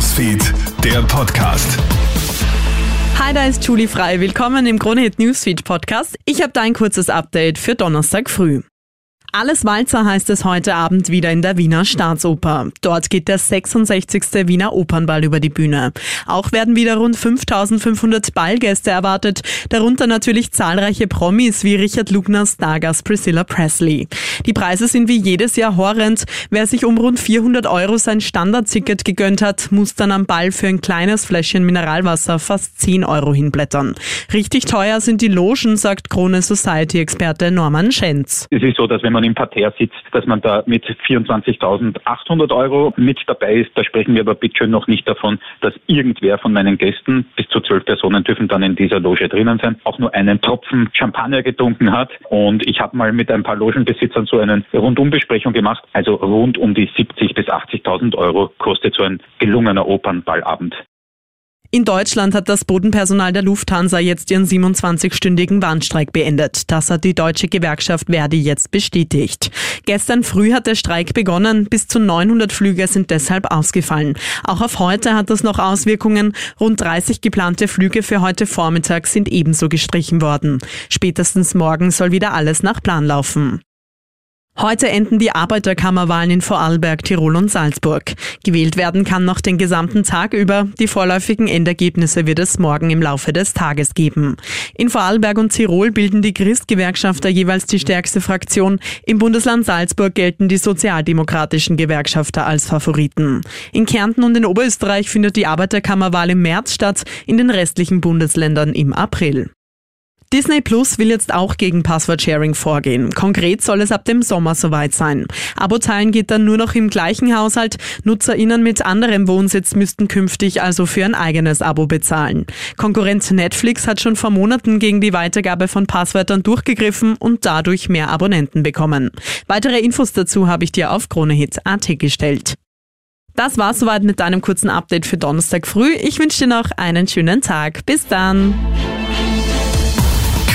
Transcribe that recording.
Newsfeed, der Podcast. Hi, da ist Julie Frei. Willkommen im Kronehit Newsfeed Podcast. Ich habe da ein kurzes Update für Donnerstag früh. Alles Walzer heißt es heute Abend wieder in der Wiener Staatsoper. Dort geht der 66. Wiener Opernball über die Bühne. Auch werden wieder rund 5500 Ballgäste erwartet, darunter natürlich zahlreiche Promis wie Richard Lugner, Stargast Priscilla Presley. Die Preise sind wie jedes Jahr horrend. Wer sich um rund 400 Euro sein Standardticket gegönnt hat, muss dann am Ball für ein kleines Fläschchen Mineralwasser fast 10 Euro hinblättern. Richtig teuer sind die Logen, sagt Krone Society-Experte Norman Schenz. Es ist so, dass wenn man man im Parterre sitzt, dass man da mit 24.800 Euro mit dabei ist. Da sprechen wir aber bitte noch nicht davon, dass irgendwer von meinen Gästen, bis zu zwölf Personen dürfen dann in dieser Loge drinnen sein, auch nur einen Tropfen Champagner getrunken hat. Und ich habe mal mit ein paar Logenbesitzern so eine Rundumbesprechung gemacht. Also rund um die 70.000 bis 80.000 Euro kostet so ein gelungener Opernballabend. In Deutschland hat das Bodenpersonal der Lufthansa jetzt ihren 27-stündigen Warnstreik beendet. Das hat die deutsche Gewerkschaft Verdi jetzt bestätigt. Gestern früh hat der Streik begonnen. Bis zu 900 Flüge sind deshalb ausgefallen. Auch auf heute hat das noch Auswirkungen. Rund 30 geplante Flüge für heute Vormittag sind ebenso gestrichen worden. Spätestens morgen soll wieder alles nach Plan laufen. Heute enden die Arbeiterkammerwahlen in Vorarlberg, Tirol und Salzburg. Gewählt werden kann noch den gesamten Tag über. Die vorläufigen Endergebnisse wird es morgen im Laufe des Tages geben. In Vorarlberg und Tirol bilden die Christgewerkschafter jeweils die stärkste Fraktion. Im Bundesland Salzburg gelten die sozialdemokratischen Gewerkschafter als Favoriten. In Kärnten und in Oberösterreich findet die Arbeiterkammerwahl im März statt, in den restlichen Bundesländern im April. Disney Plus will jetzt auch gegen Passwort-Sharing vorgehen. Konkret soll es ab dem Sommer soweit sein. Abo-Teilen geht dann nur noch im gleichen Haushalt. NutzerInnen mit anderem Wohnsitz müssten künftig also für ein eigenes Abo bezahlen. Konkurrent Netflix hat schon vor Monaten gegen die Weitergabe von Passwörtern durchgegriffen und dadurch mehr Abonnenten bekommen. Weitere Infos dazu habe ich dir auf KroneHit.at gestellt. Das war's soweit mit deinem kurzen Update für Donnerstag früh. Ich wünsche dir noch einen schönen Tag. Bis dann.